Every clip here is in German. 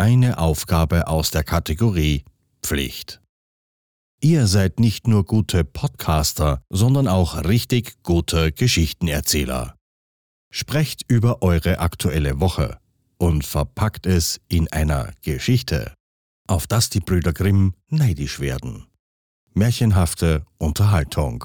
eine Aufgabe aus der Kategorie Pflicht. Ihr seid nicht nur gute Podcaster, sondern auch richtig gute Geschichtenerzähler. Sprecht über eure aktuelle Woche und verpackt es in einer Geschichte, auf das die Brüder Grimm neidisch werden. Märchenhafte Unterhaltung.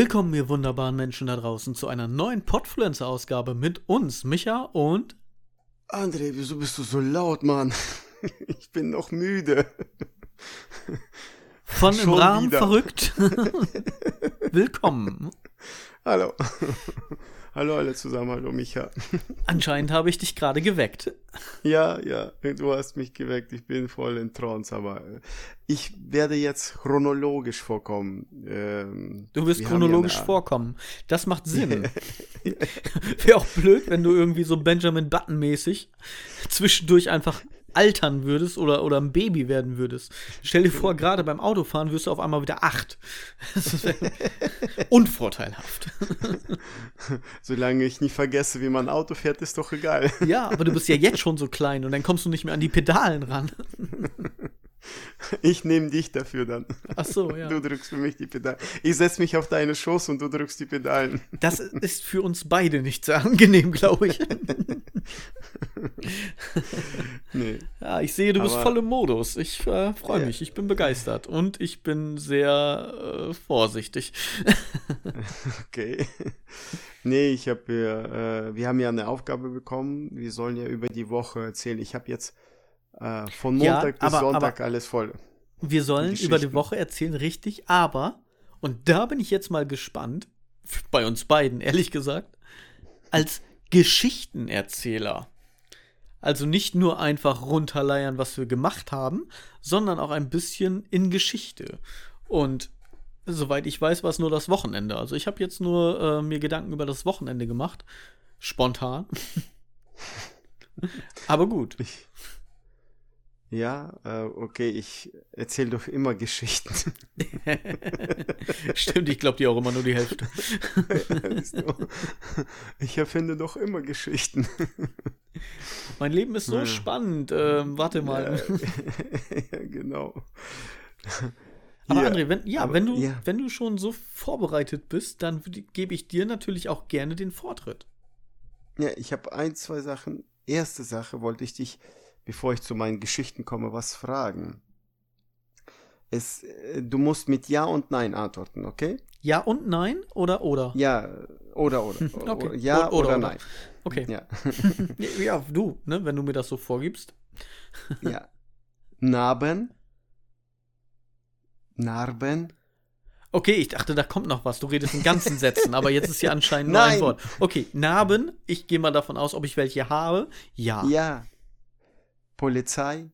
Willkommen, ihr wunderbaren Menschen da draußen, zu einer neuen Podfluencer-Ausgabe mit uns, Micha und. André, wieso bist du so laut, Mann? Ich bin noch müde. Von im Schon Rahmen wieder. verrückt. Willkommen. Hallo. Hallo alle zusammen, hallo Micha. Anscheinend habe ich dich gerade geweckt. Ja, ja, du hast mich geweckt, ich bin voll in Trance, aber äh, ich werde jetzt chronologisch vorkommen. Ähm, Du wirst wir chronologisch ja vorkommen. Das macht Sinn. Wäre auch blöd, wenn du irgendwie so Benjamin Button-mäßig zwischendurch einfach altern würdest oder, oder ein Baby werden würdest. Stell dir vor, gerade beim Autofahren wirst du auf einmal wieder acht. Das wäre unvorteilhaft. Solange ich nicht vergesse, wie man Auto fährt, ist doch egal. Ja, aber du bist ja jetzt schon so klein und dann kommst du nicht mehr an die Pedalen ran. Ich nehme dich dafür dann. Ach so, ja. Du drückst für mich die Pedalen. Ich setze mich auf deine Schoß und du drückst die Pedalen. Das ist für uns beide nicht sehr angenehm, glaube ich. Nee. Ja, ich sehe, du bist Aber- voll im Modus. Ich äh, freue Ja. mich, ich bin begeistert und ich bin sehr äh, vorsichtig. Okay. Nee, ich habe äh, wir haben ja eine Aufgabe bekommen. Wir sollen ja über die Woche erzählen. Ich habe jetzt äh, von Ja, Montag bis aber- Sonntag aber- alles voll. Wir sollen über die. Woche erzählen, richtig, aber, und da bin ich jetzt mal gespannt, bei uns beiden, ehrlich gesagt, als Geschichtenerzähler. Also nicht nur einfach runterleiern, was wir gemacht haben, sondern auch ein bisschen in Geschichte. Und soweit ich weiß, war es nur das Wochenende. Also ich habe jetzt nur äh, mir Gedanken über das Wochenende gemacht. Spontan. Aber gut. Ich, ja, äh, okay, ich erzähle doch immer Geschichten. Stimmt, ich glaube dir auch immer nur die Hälfte. Ich erfinde doch immer Geschichten. Mein Leben ist so Ja. spannend. Ähm, warte mal. ja, genau. Aber Ja, André, wenn, ja, aber- wenn, du, ja. wenn du schon so vorbereitet bist, dann gebe ich dir natürlich auch gerne den Vortritt. Ja, ich habe ein, zwei Sachen. Erste Sache wollte ich dich, bevor ich zu meinen Geschichten komme, was fragen. Es, äh, du musst mit Ja und Nein antworten, okay? Ja und nein oder oder? Ja, oder, oder. Okay. ja Oder, oder, oder. nein. Okay. Ja. Ja, du, ne, wenn du mir das so vorgibst. ja. Narben. Narben. Okay, ich dachte, da kommt noch was. Du redest in ganzen Sätzen, aber jetzt ist hier anscheinend nur ein Nein. Wort. Okay, Narben. Ich gehe mal davon aus, ob ich welche habe. Ja, Ja. Polizei.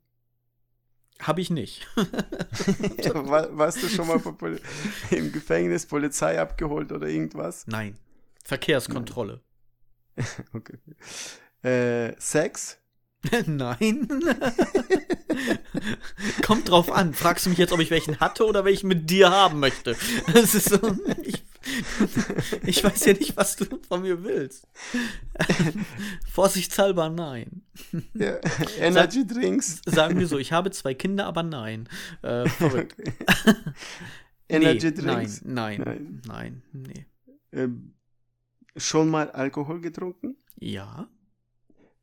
habe ich nicht. War, warst du schon mal im Gefängnis Polizei abgeholt oder irgendwas? Nein. Verkehrskontrolle. Okay. Äh, Sex? Nein. Kommt drauf an. Fragst du mich jetzt, ob ich welchen hatte oder welchen mit dir haben möchte? Das ist so, ich, ich weiß ja nicht, was du von mir willst. Vorsichtshalber nein. Ja. Energy Drinks? Sagen wir so, ich habe zwei Kinder, aber nein. Äh, verrückt. Energy nee, Drinks? Nein, nein, Nein. nein, nee. Ähm, schon mal Alkohol getrunken? Ja.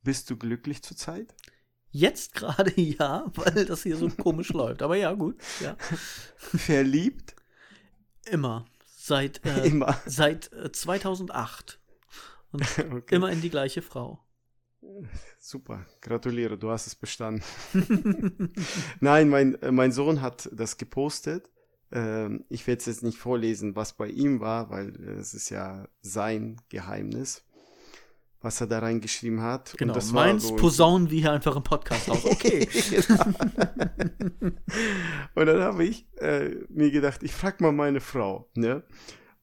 Bist du glücklich zurzeit? Jetzt gerade ja, weil das hier so komisch läuft. Aber ja, gut. Ja. Verliebt? Immer. Seit, äh, Immer. seit äh, 2008. Und Okay. immer in die gleiche Frau. Super, gratuliere, du hast es bestanden. Nein, mein, äh, mein Sohn hat das gepostet. Ähm, ich werde es jetzt nicht vorlesen, was bei ihm war, weil äh, es ist ja sein Geheimnis, was er da reingeschrieben hat. Genau, Und das war meins so- posaunen wir hier einfach im Podcast aus. Okay. Genau. Und dann habe ich äh, mir gedacht, ich frage mal meine Frau, ne?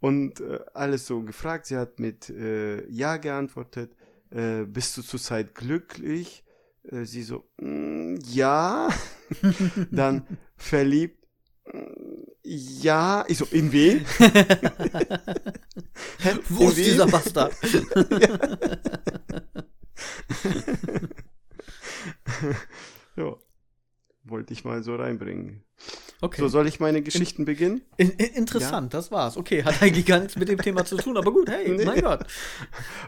Und äh, alles so gefragt. Sie hat mit äh, Ja geantwortet. Äh, bist du zurzeit glücklich? Äh, sie so, "Mm, ja. dann verliebt. "Mm, Ja. Ich so, in wen? Hä? Wo In ist wen? dieser Bastard? Ja. Wollte ich mal so reinbringen. Okay. So, soll ich meine Geschichten beginnen? In, in, interessant, das war's. Okay, hat eigentlich gar nichts mit dem Thema zu tun, aber gut, hey, Nee. mein Gott.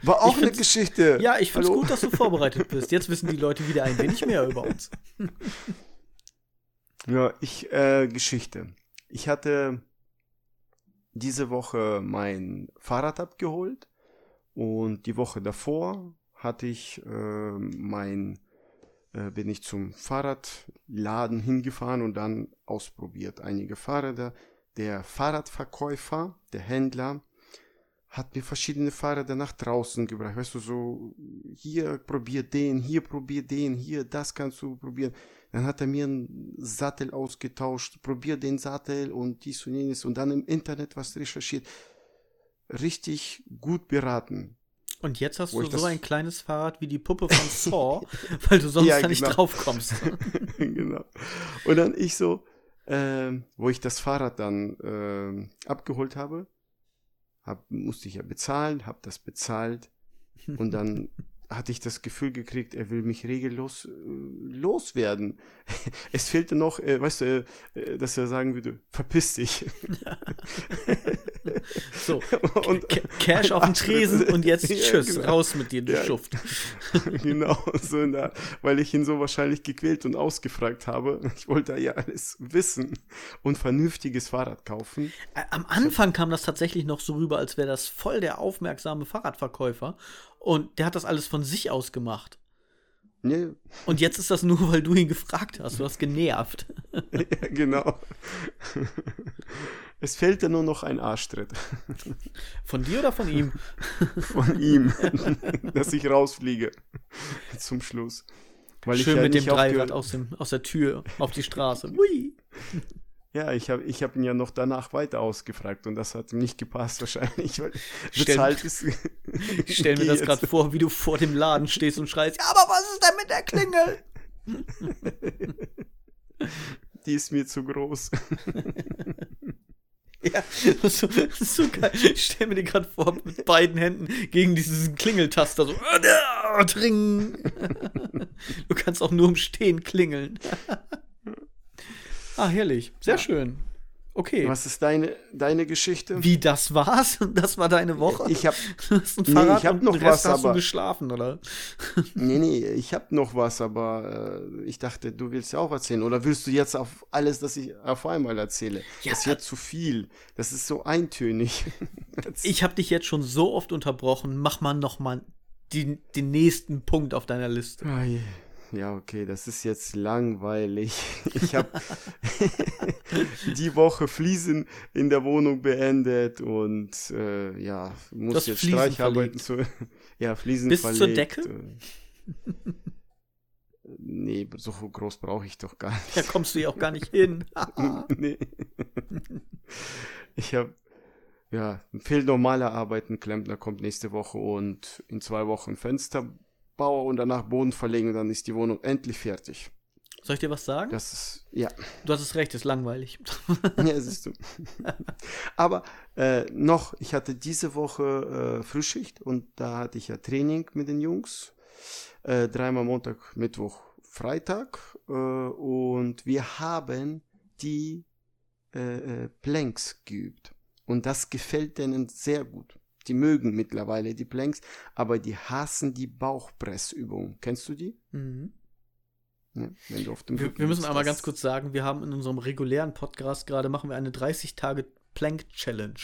War auch eine Geschichte. Ja, ich find's Hallo? gut, dass du vorbereitet bist. Jetzt wissen die Leute wieder ein wenig mehr über uns. Ja, ich, äh, Geschichte. Ich hatte diese Woche mein Fahrrad abgeholt und die Woche davor hatte ich äh, mein, bin ich zum Fahrradladen hingefahren und dann ausprobiert einige Fahrräder. Der Fahrradverkäufer, der Händler, hat mir verschiedene Fahrräder nach draußen gebracht. Weißt du, so, hier probier den, hier probier den, hier, das kannst du probieren. Dann hat er mir einen Sattel ausgetauscht, probier den Sattel und dies und jenes und dann im Internet was recherchiert. Richtig gut beraten. Und jetzt hast Wo du so ein kleines Fahrrad wie die Puppe von Saw, weil du sonst Ja, da nicht genau. drauf kommst. genau. Und dann ich so, ähm, wo ich das Fahrrad dann ähm, abgeholt habe, hab, musste ich ja bezahlen, habe das bezahlt. Und dann hatte ich das Gefühl gekriegt, er will mich regellos äh, loswerden. Es fehlte noch, äh, weißt du, äh, dass er sagen würde, verpiss dich. So, und, Ca- Cash auf den Tresen und jetzt Ja, tschüss, genau. raus mit dir, du Ja. Schuft. genau, so der, weil ich ihn so wahrscheinlich gequält und ausgefragt habe. Ich wollte ja alles wissen und vernünftiges Fahrrad kaufen. Ä- Am Anfang kam das tatsächlich noch so rüber, als wäre das voll der aufmerksame Fahrradverkäufer. Und der hat das alles von sich aus gemacht. Nee, Und jetzt ist das nur, weil du ihn gefragt hast. Du hast genervt. ja, genau. Es fehlte nur noch ein Arschtritt Von dir oder von ihm? von ihm, dass ich rausfliege zum Schluss. Weil Schön ich ja mit dem Dreirad aus, dem, aus der Tür auf die Straße. Hui. Ja, ich habe ich hab ihn ja noch danach weiter ausgefragt und das hat ihm nicht gepasst wahrscheinlich, weil Stell- bezahlt ist. Ich stell mir das gerade vor, wie du vor dem Laden stehst und schreist, ja, aber was ist denn mit der Klingel? Die ist mir zu groß. Ja, das ist so, das ist so geil. Ich stell mir den gerade vor, mit beiden Händen gegen diesen Klingeltaster so. Tring. Du kannst auch nur im Stehen klingeln. Ah, herrlich. Sehr schön. Okay. Was ist deine, deine Geschichte? Wie, das war's? Das war deine Woche? Ich ein Nee, ich hab noch was, hast du aber- geschlafen, oder? Nee, nee, ich habe noch was, aber äh, ich dachte, du willst ja auch erzählen. Oder willst du jetzt auf alles, das ich auf einmal erzähle? Ja, das wird zu viel. Das ist so eintönig. Ich habe dich jetzt schon so oft unterbrochen. Mach mal noch mal die, den nächsten Punkt auf deiner Liste. Ai, Ja, okay, das ist jetzt langweilig. Ich habe die Woche Fliesen in der Wohnung beendet und äh, ja, muss hast jetzt Fliesen Streicharbeiten zu. Ja, Fliesen Bis zur verlegt. Decke? äh. Nee, so groß brauche ich doch gar nicht. Da kommst du ja auch gar nicht hin. nee. Ich habe, ja, fehlt normale Arbeiten. Klempner kommt nächste Woche und in zwei Wochen Fensterbauer und danach Boden verlegen und dann ist die Wohnung endlich fertig. Soll ich dir was sagen? Das ist, ja, Du hast es recht, ist langweilig. ja, siehst du. Aber äh, noch, ich hatte diese Woche äh, Frühschicht und da hatte ich ja Training mit den Jungs. Äh, dreimal Montag, Mittwoch, Freitag. Äh, und wir haben die äh, äh, Planks geübt. Und das gefällt denen sehr gut. Die mögen mittlerweile die Planks, aber die hassen die Bauchpressübung. Kennst du die? Mhm. Ja, wenn du auf dem Wir, wir müssen einmal ganz kurz sagen, wir haben in unserem regulären Podcast gerade machen wir eine 30 Tage Plank Challenge.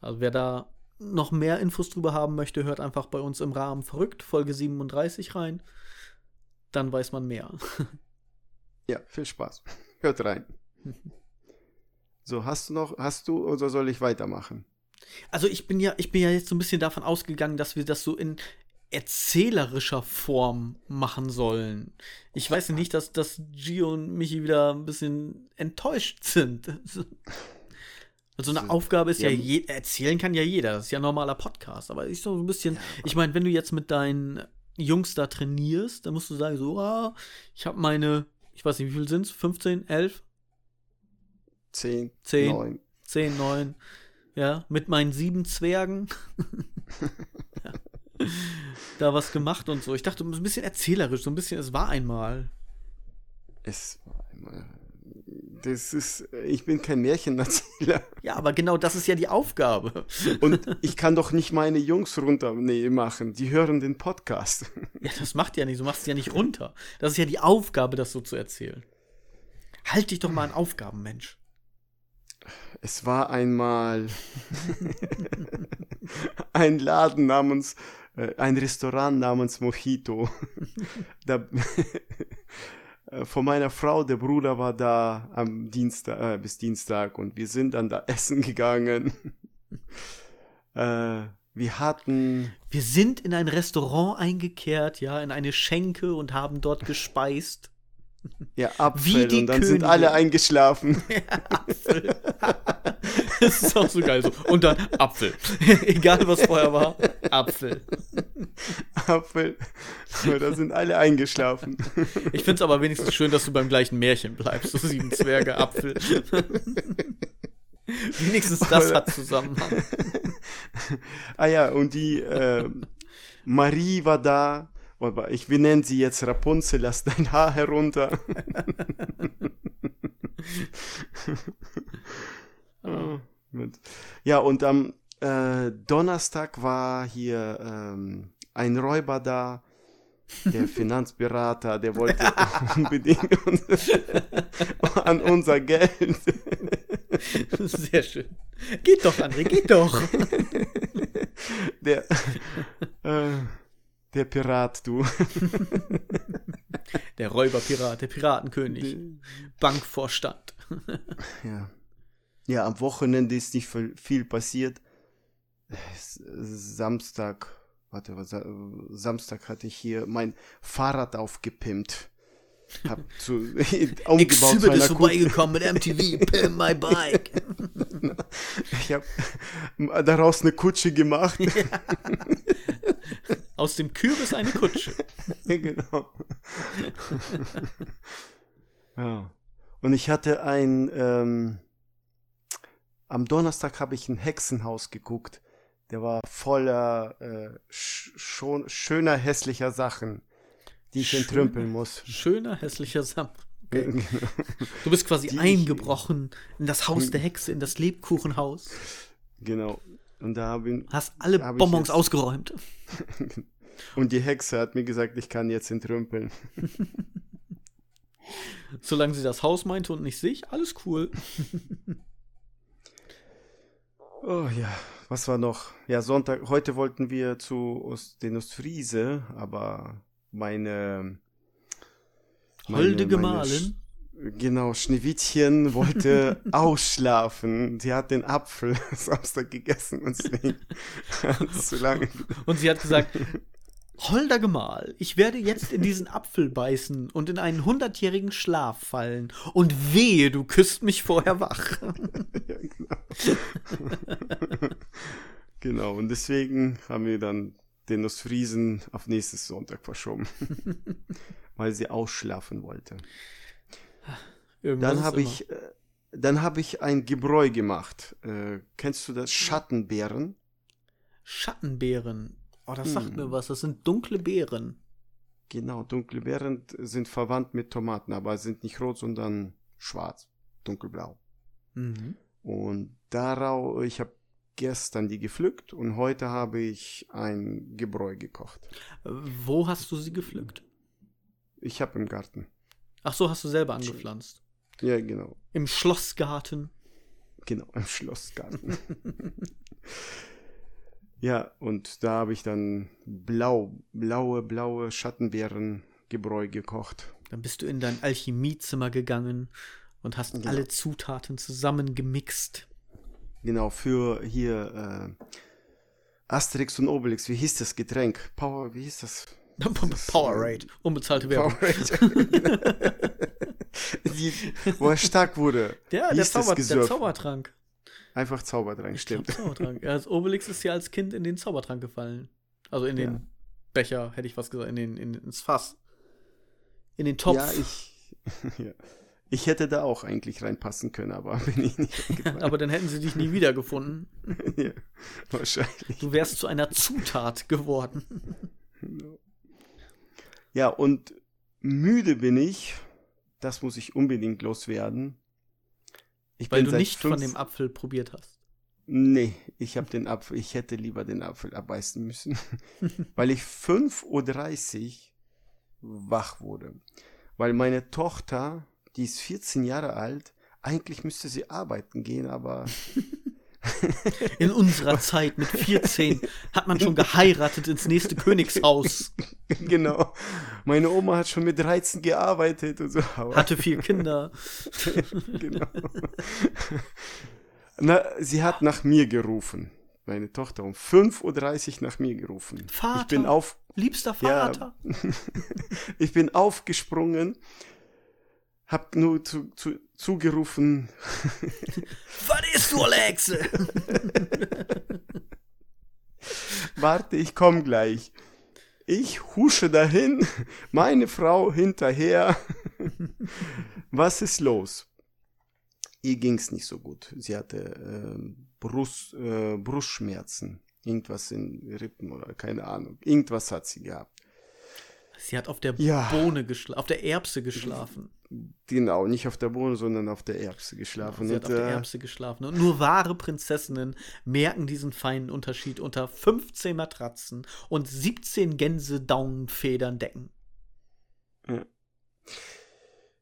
Also wer da noch mehr Infos drüber haben möchte, hört einfach bei uns im Rahmen verrückt Folge 37 rein. Dann weiß man mehr. Ja, viel Spaß. Hört rein. So, hast du noch, hast du oder soll ich weitermachen? Also ich bin ja, ich bin ja jetzt so ein bisschen davon ausgegangen, dass wir das so in erzählerischer Form machen sollen. Ich weiß ja nicht, dass, dass Gio und Michi wieder ein bisschen enttäuscht sind. Also eine Aufgabe ist ja, ja, je, erzählen kann ja jeder, das ist ja ein normaler Podcast, aber ich so ein bisschen, ich meine, wenn du jetzt mit deinen Jungs da trainierst, dann musst du sagen, so, ah, ich habe meine, ich weiß nicht, wie viel sind es? 15, 11, Zehn, Zehn. neun. 10, 9, ja, mit meinen sieben Zwergen. ja. Da was gemacht und so. Ich dachte, ein bisschen erzählerisch, so ein bisschen, es war einmal. Es war einmal. Das ist, ich bin kein Märchenerzähler. Ja, aber genau das ist ja die Aufgabe. Und ich kann doch nicht meine Jungs runter nee, machen. Die hören den Podcast. Ja, das macht ja nicht, du machst es ja nicht runter. Das ist ja die Aufgabe, das so zu erzählen. Halt dich doch mal an Aufgaben, Mensch. Es war einmal ein Laden namens, äh, ein Restaurant namens Mojito. da, äh, von meiner Frau, der Bruder war da am Dienstag, äh, bis Dienstag und wir sind dann da essen gegangen. äh, wir hatten, Wir sind in ein Restaurant eingekehrt, ja, in eine Schenke und haben dort gespeist. Ja, Wie Apfel die und dann sind Könige. alle eingeschlafen. Apfel. das ist auch so geil so. Und dann Apfel. Egal was vorher war, Apfel. Apfel. Aber da sind alle eingeschlafen. Ich finde es aber wenigstens schön, dass du beim gleichen Märchen bleibst. So sieben Zwerge, Apfel. wenigstens das hat Zusammenhang. Ah ja, und die äh, Marie war da. Ich, wir nennen sie jetzt Rapunzel, lass dein Haar herunter. Mit- ja, und am äh, Donnerstag war hier ähm, ein Räuber da, der Finanzberater, der wollte unbedingt an unser Geld. Sehr schön. Geht doch, André, geht doch. Der, äh, der Pirat, du. Der Räuberpirat, der Piratenkönig, Bankvorstand. Ja. Ja, am Wochenende ist nicht viel, passiert. Samstag, warte, was, Sa- Samstag hatte ich hier mein Fahrrad aufgepimpt. Hab zu, umgebaut Exhibit ist vorbeigekommen mit MTV, Pimp My Bike. Ich habe daraus eine Kutsche gemacht. Aus dem Kürbis eine Kutsche. genau. ja. Und ich hatte ein, ähm, am Donnerstag habe ich ein Hexenhaus geguckt. Der war voller äh, sch schon schöner, hässlicher Sachen, die ich Schöner? entrümpeln muss. Schöner, hässlicher Sam. Genau. Du bist quasi Die- eingebrochen in das Haus der Hexe, in das Lebkuchenhaus. genau. Und da habe ich, Hast alle ich Bonbons ausgeräumt. und die Hexe hat mir gesagt, ich kann jetzt entrümpeln. Solange sie das Haus meinte und nicht sich, alles cool. Oh ja, was war noch? Ja, Sonntag, heute wollten wir zu Ost, den Ostfriese, aber meine. Holde meine- Gemahlin. Sch- Genau, Schneewittchen wollte ausschlafen. Sie hat den Apfel Samstag gegessen und deswegen zu lange. Und sie hat gesagt, Holder Gemahl, ich werde jetzt in diesen Apfel beißen und in einen hundertjährigen Schlaf fallen. Und wehe, du küsst mich vorher wach. Ja, genau. genau, und deswegen haben wir dann den Ostfriesen auf nächstes Sonntag verschoben. Weil sie ausschlafen wollte. Irgendwas Dann habe ich, äh, dann habe ich ein Gebräu gemacht. Äh, kennst du das? Schattenbeeren? Schattenbeeren. Oh, das sagt Hm. mir was. Das sind dunkle Beeren. Genau, dunkle Beeren sind verwandt mit Tomaten, aber sind nicht rot, sondern schwarz, dunkelblau. Mhm. Und darauf, ich habe gestern die gepflückt und heute habe ich ein Gebräu gekocht. Wo hast du sie gepflückt? Ich habe im Garten. Ach so, hast du selber angepflanzt. Ja, genau. Im Schlossgarten. Genau, im Schlossgarten. ja, und da habe ich dann blau, blaue, blaue Schattenbeeren Gebräu gekocht. Dann bist du in dein Alchemiezimmer gegangen und hast Genau. alle Zutaten zusammengemixt. Genau, für hier äh, Asterix und Obelix, wie hieß das Getränk? Power, wie hieß das? Powerade, unbezahlte Werbung. Powerade. Die, wo er stark wurde. Ja, der, Zauber, der? Zaubertrank. Einfach Zaubertrank, stimmt. Zaubertrank. Ja, Obelix ist ja als Kind in den Zaubertrank gefallen. Also in den Ja. Becher, hätte ich was gesagt, in den, in, ins Fass. In den Topf. Ja, ich, ja. ich hätte da auch eigentlich reinpassen können, aber bin ich nicht. Aber dann hätten sie dich nie wiedergefunden. ja, wahrscheinlich. Du wärst zu einer Zutat geworden. Ja, und müde bin ich. Das muss ich unbedingt loswerden. Ich Weil du nicht von dem Apfel probiert hast. Nee, ich habe den Apfel, ich hätte lieber den Apfel abbeißen müssen, weil ich 5.30 Uhr wach wurde. Weil meine Tochter, die ist 14 Jahre alt, eigentlich müsste sie arbeiten gehen, aber In unserer Zeit mit 14 hat man schon geheiratet ins nächste Königshaus. genau, meine Oma hat schon mit 13 gearbeitet und so. Hatte vier Kinder. genau. Na, sie hat nach mir gerufen. Meine Tochter um 5.30 Uhr nach mir gerufen. Vater. Ich bin auf, Liebster Ja. Vater. Ich bin aufgesprungen, hab nur zu, zu, zugerufen, Was ist du, Alexe? warte, ich komm gleich. Ich husche dahin, meine Frau hinterher. Was ist los? Ihr ging's nicht so gut. Sie hatte ähm, Brust, äh, Brustschmerzen. Irgendwas in Rippen oder keine Ahnung. Irgendwas hat sie gehabt. Sie hat auf der Ja. Bohne geschlafen, auf der Erbse geschlafen. Genau, nicht auf der Bohne, sondern auf der Erbse geschlafen. Sie hat Und, auf der äh, Erbse geschlafen. Und nur wahre Prinzessinnen merken diesen feinen Unterschied unter 15 Matratzen und 17 Gänsedaunenfedern decken.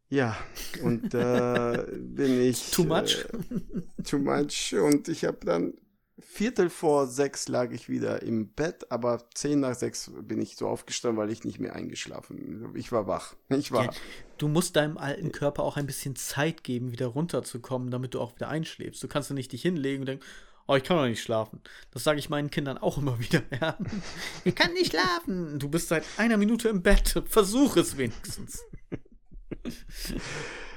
Ja, und da bin ich. Too much? Äh, too much. Und ich habe dann Viertel vor sechs lag ich wieder im Bett, aber zehn nach sechs bin ich so aufgestanden, weil ich nicht mehr eingeschlafen bin. Ich war wach. Ich war. Ja, du musst deinem alten Körper auch ein bisschen Zeit geben, wieder runterzukommen, damit du auch wieder einschläfst. Du kannst ja nicht dich hinlegen und denken, oh, ich kann doch nicht schlafen. Das sage ich meinen Kindern auch immer wieder. Ja. Ich kann nicht schlafen. Du bist seit einer Minute im Bett. Versuch es wenigstens.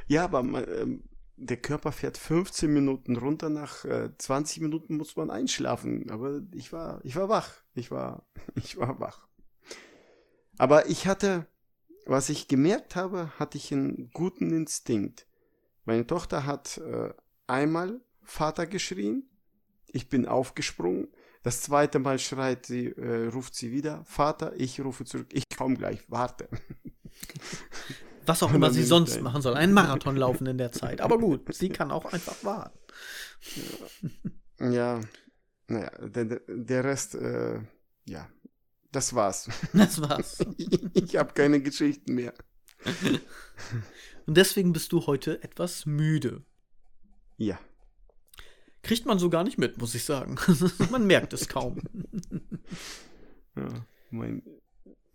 Ja, aber man, ähm, der Körper fährt 15 Minuten runter, nach äh, 20 Minuten muss man einschlafen. Aber ich war, ich war wach. Ich war, ich war wach. Aber ich hatte, was ich gemerkt habe, hatte ich einen guten Instinkt. Meine Tochter hat äh, einmal Vater geschrien. Ich bin aufgesprungen. Das zweite Mal schreit sie, äh, ruft sie wieder, Vater, ich rufe zurück, ich komme gleich, warte. Was auch immer sie sonst machen soll. Einen Marathon laufen in der Zeit. Aber gut, sie kann auch einfach warten. Ja, naja, der, der- Rest, äh, ja, das war's. Das war's. ich habe keine Geschichten mehr. Und deswegen bist du heute etwas müde. Ja, Kriegt man so gar nicht mit, muss ich sagen. man merkt es kaum. ja mein,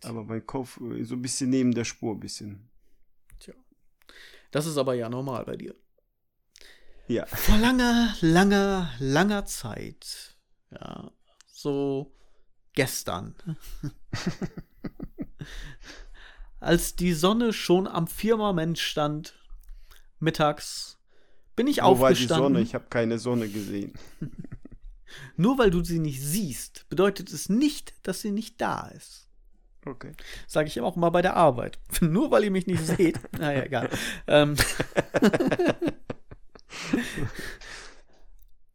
aber mein Kopf so ein bisschen neben der Spur, ein bisschen. Das ist aber ja normal bei dir. Ja, Vor langer, langer, langer Zeit. Ja, so gestern. Als die Sonne schon am Firmament stand, mittags, bin ich wo war die aufgestanden. Sonne? Ich habe keine Sonne gesehen. Nur weil du sie nicht siehst, bedeutet es nicht, dass sie nicht da ist. Okay. Sage ich auch mal bei der Arbeit. Nur weil ihr mich nicht seht. Naja, egal. Ähm.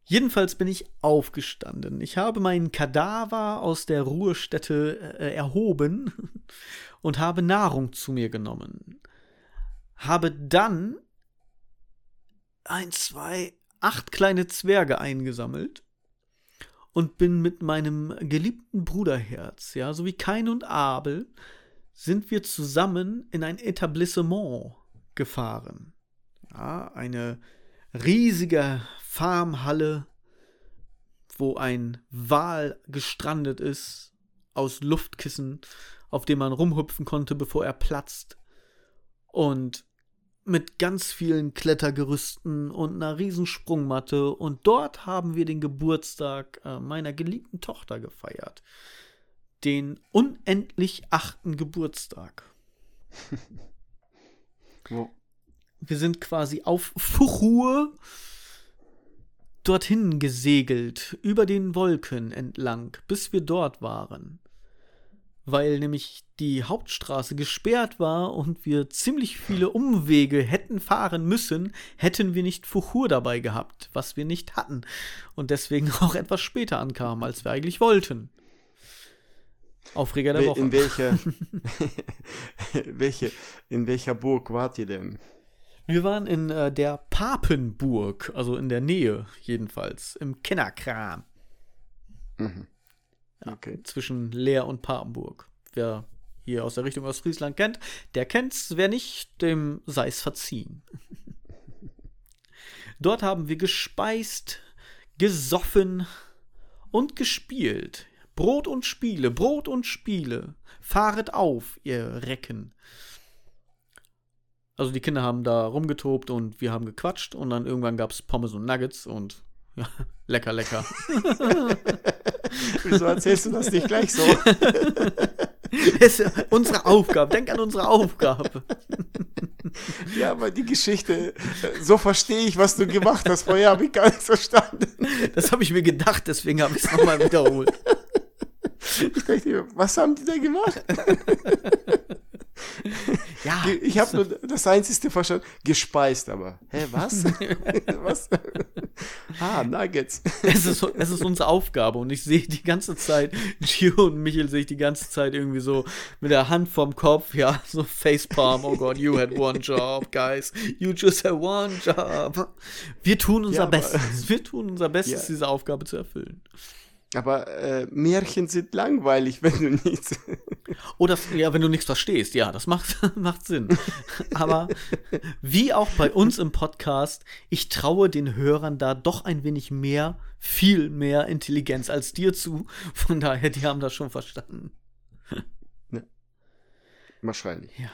Jedenfalls bin ich aufgestanden. Ich habe meinen Kadaver aus der Ruhestätte äh, erhoben und habe Nahrung zu mir genommen. Habe dann ein, zwei, acht kleine Zwerge eingesammelt und bin mit meinem geliebten Bruderherz, ja, so wie Kain und Abel, sind wir zusammen in ein Etablissement gefahren. Ja, eine riesige Farmhalle, wo ein Wal gestrandet ist, aus Luftkissen, auf dem man rumhüpfen konnte, bevor er platzt. Und mit ganz vielen Klettergerüsten und einer Riesensprungmatte und dort haben wir den Geburtstag äh, meiner geliebten Tochter gefeiert. Den unendlich achten Geburtstag. Wo? Wir sind quasi auf Fuchur dorthin gesegelt, über den Wolken entlang, bis wir dort waren. Weil nämlich die Hauptstraße gesperrt war und wir ziemlich viele Umwege hätten fahren müssen, hätten wir nicht Fuchur dabei gehabt, was wir nicht hatten. Und deswegen auch etwas später ankamen, als wir eigentlich wollten. Aufreger der Woche. In welcher, welche, in welcher Burg wart ihr denn? Wir waren in äh, der Papenburg, also in der Nähe jedenfalls, im Kennerkram. Okay. zwischen Leer und Papenburg. Wer hier aus der Richtung Ostfriesland kennt, der kennt's. Wer nicht, dem sei's verziehen. Dort haben wir gespeist, gesoffen und gespielt. Brot und Spiele, Brot und Spiele. Fahret auf, ihr Recken. Also die Kinder haben da rumgetobt und wir haben gequatscht und dann irgendwann gab's Pommes und Nuggets und ja, lecker, lecker. Wieso erzählst du das nicht gleich so? Das ist unsere Aufgabe. Denk an unsere Aufgabe. Ja, aber die Geschichte, äh, so verstehe ich, was du gemacht hast. Vorher habe ich gar nicht verstanden. Das habe ich mir gedacht, deswegen habe ich es nochmal wiederholt. Ich dachte, was haben die da gemacht? Ja, Ich habe nur das Einzige verstanden, gespeist, aber. Hä, was? was? ah, Nuggets. es ist, es ist unsere Aufgabe und ich sehe die ganze Zeit, Gio und Michel sehe ich die ganze Zeit irgendwie so mit der Hand vorm Kopf, ja, so Facepalm, oh Gott, you had one job, guys, you just had one job. Wir tun unser Ja, Bestes, wir tun unser Bestes, Ja. diese Aufgabe zu erfüllen. Aber äh, Märchen sind langweilig, wenn du nichts. Oder, ja, wenn du nichts verstehst, ja, das macht, macht Sinn. Aber wie auch bei uns im Podcast, ich traue den Hörern da doch ein wenig mehr, viel mehr Intelligenz als dir zu. Von daher, die haben das schon verstanden. Wahrscheinlich. Ja.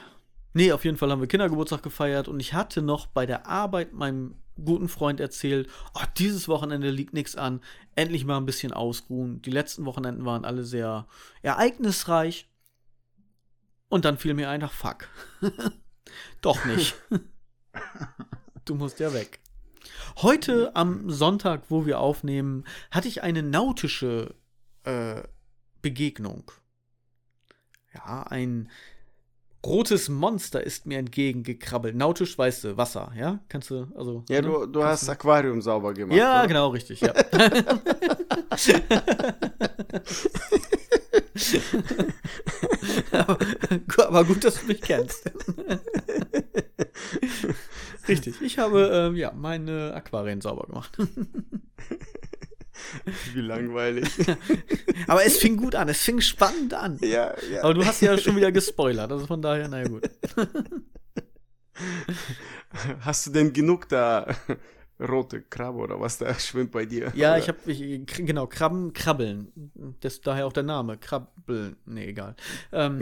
Nee, auf jeden Fall haben wir Kindergeburtstag gefeiert und ich hatte noch bei der Arbeit meinem guten Freund erzählt, oh, dieses Wochenende liegt nichts an, endlich mal ein bisschen ausruhen. Die letzten Wochenenden waren alle sehr ereignisreich. Und dann fiel mir ein, ach fuck. Doch nicht. du musst ja weg. Heute am Sonntag, wo wir aufnehmen, hatte ich eine nautische äh, Begegnung. Ja, ein rotes Monster ist mir entgegengekrabbelt. Nautisch, weißt du, Wasser, ja? Kannst du, also. Ja, ne? du, du hast Aquarium sauber gemacht. Ja, oder? genau, richtig, ja. aber, aber gut, dass du mich kennst. richtig, ich habe ähm, ja meine Aquarien sauber gemacht. Wie langweilig. aber es fing gut an, es fing spannend an. ja, ja. Aber du hast ja schon wieder gespoilert, also von daher, naja gut. Hast du denn genug da rote Krabbe oder was da schwimmt bei dir? Ja, Oder? ich habe, ich, genau, Krabben, Krabbeln. Das, daher auch der Name, Krabbeln. Nee, egal. Ähm,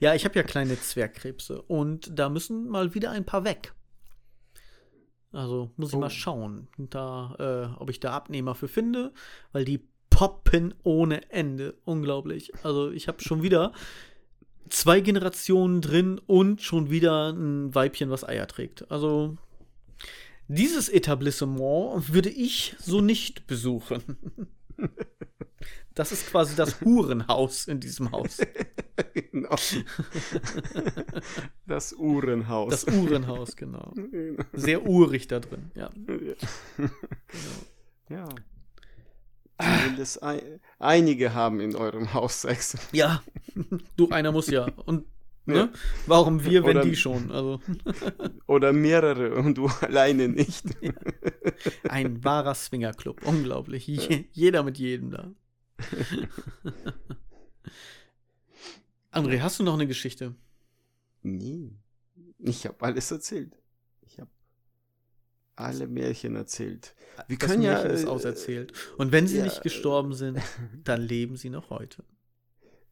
ja, ich habe ja kleine Zwergkrebse und da müssen mal wieder ein paar weg. Also muss ich Oh. mal schauen, da, äh, ob ich da Abnehmer für finde, weil die poppen ohne Ende. Unglaublich. Also ich habe schon wieder zwei Generationen drin und schon wieder ein Weibchen, was Eier trägt. Also dieses Etablissement würde ich so nicht besuchen. Das ist quasi das Hurenhaus in diesem Haus. genau. Das Uhrenhaus. Das Uhrenhaus, genau. Sehr urig da drin, ja. ja. Zumindest ein, einige haben in eurem Haus Sex. Ja, du, einer muss ja. Und ne? Ja. warum wir, wenn Oder- die schon? Also Oder mehrere und du alleine nicht. ein wahrer Swingerclub, unglaublich. Je, jeder mit jedem da. André, hast du noch eine Geschichte? Nie. Ich habe alles erzählt. Ich habe alle Märchen erzählt. Wir das können ja, Märchen ist äh, auserzählt. Und wenn sie ja, nicht gestorben sind, dann leben sie noch heute.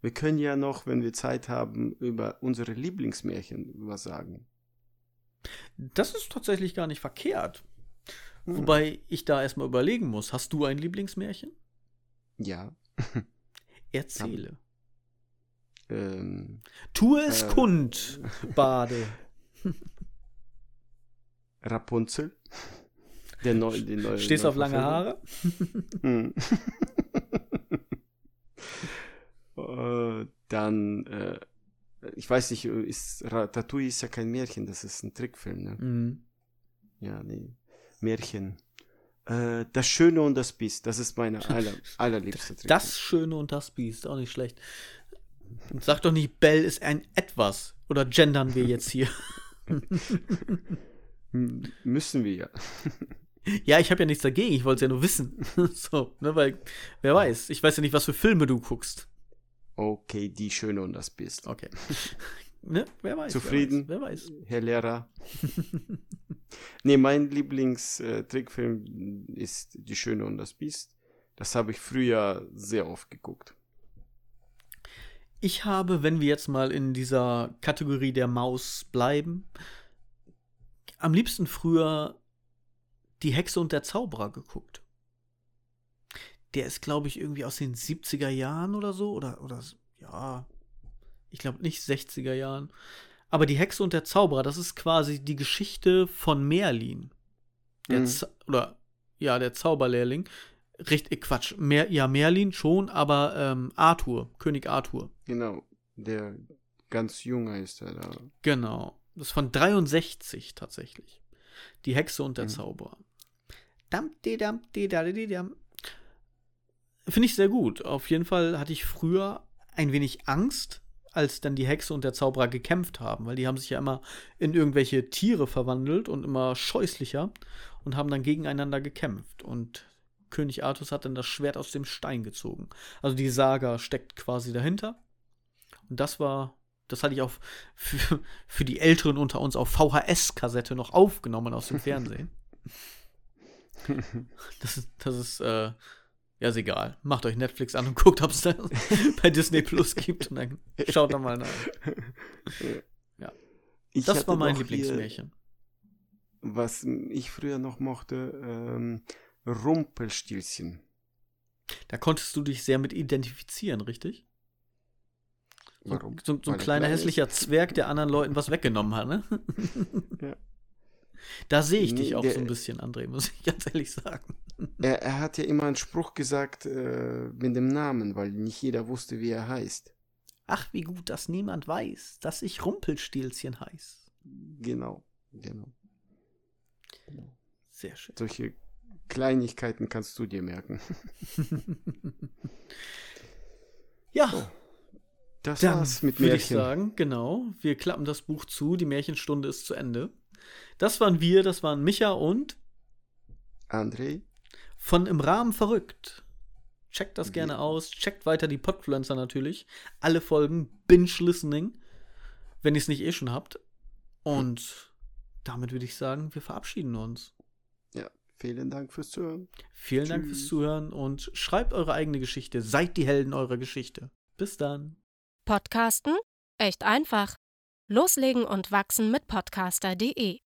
Wir können ja noch, wenn wir Zeit haben, über unsere Lieblingsmärchen was sagen. Das ist tatsächlich gar nicht verkehrt. Hm. Wobei ich da erstmal überlegen muss. Hast du ein Lieblingsmärchen? Ja. Erzähle. Ähm, Tue es Äh. kund, Bade. Rapunzel. Der neue, die neue, Stehst du auf lange. Haare? Hm. Äh, Dann, äh, ich weiß nicht, ist, Ratatouille ist ja kein Märchen, das ist ein Trickfilm, ne? Mhm. Ja, nee. Märchen. Äh, das Schöne und das Biest, das ist meine aller, allerliebste Trickfilm. Das Schöne und das Biest, auch nicht schlecht. Und sag doch nicht, Bell ist ein Etwas. Oder gendern wir jetzt hier? Müssen wir ja. ja, ich habe ja nichts dagegen, ich wollte es ja nur wissen. so, ne, weil, wer weiß, ich weiß ja nicht, was für Filme du guckst. Okay, die Schöne und das Biest. Okay. ne, wer weiß. Zufrieden? Wer weiß. Wer weiß. Herr Lehrer. nee, mein Lieblings-Trickfilm ist Die Schöne und das Biest. Das habe ich früher sehr oft geguckt. Ich habe, wenn wir jetzt mal in dieser Kategorie der Maus bleiben, am liebsten früher Die Hexe und der Zauberer geguckt. Der ist, glaube ich, irgendwie aus den 70er Jahren oder so. Oder, oder ja, ich glaube nicht 60er Jahren. Aber die Hexe und der Zauberer, das ist quasi die Geschichte von Merlin. Mhm. Oder ja, der Zauberlehrling. Richtig, Quatsch. Mer ja, Merlin schon, aber ähm, Arthur, König Arthur. Genau, der ganz junge ist er da. Genau. Das ist von 63 tatsächlich. Die Hexe und der Mhm. Zauberer. Damti, damti, dadidi, dam. Finde ich sehr gut. Auf jeden Fall hatte ich früher ein wenig Angst, als dann die Hexe und der Zauberer gekämpft haben, weil die haben sich ja immer in irgendwelche Tiere verwandelt und immer scheußlicher und haben dann gegeneinander gekämpft. Und König Artus hat dann das Schwert aus dem Stein gezogen. Also die Saga steckt quasi dahinter. Und das war, das hatte ich auch für, für die Älteren unter uns auf VHS-Kassette noch aufgenommen aus dem Fernsehen. Das ist, das ist, äh, ja, ist egal. Macht euch Netflix an und guckt, ob es da bei Disney Plus gibt und dann schaut da mal nach. Ich Das war mein hier, Lieblingsmärchen. Was ich früher noch mochte, ähm, Rumpelstilzchen. Da konntest du dich sehr mit identifizieren, richtig? So, Warum? so, so ein er kleiner klein ist? hässlicher Zwerg, der anderen Leuten was weggenommen hat, ne? Ja. Da sehe ich Nee, dich auch der- so ein bisschen, André, muss ich ganz ehrlich sagen. Er, er hat ja immer einen Spruch gesagt äh, mit dem Namen, weil nicht jeder wusste, wie er heißt. Ach, wie gut, dass niemand weiß, dass ich Rumpelstilzchen heiß. Genau, genau. Sehr schön. Solche Kleinigkeiten kannst du dir merken. Ja, Das dann war's mit würde ich Märchen. sagen, genau, wir klappen das Buch zu, die Märchenstunde ist zu Ende. Das waren wir, das waren Micha und André, von Im Rahmen verrückt. Checkt das gerne aus, checkt weiter die Podfluencer natürlich. Alle Folgen, Binge-Listening, wenn ihr es nicht eh schon habt. Und damit würde ich sagen, wir verabschieden uns. ja, vielen Dank fürs Zuhören. Vielen Dank fürs Tschüss. Zuhören und schreibt eure eigene Geschichte. Seid die Helden eurer Geschichte. Bis dann. Podcasten? Echt einfach. Loslegen und wachsen mit podcaster.de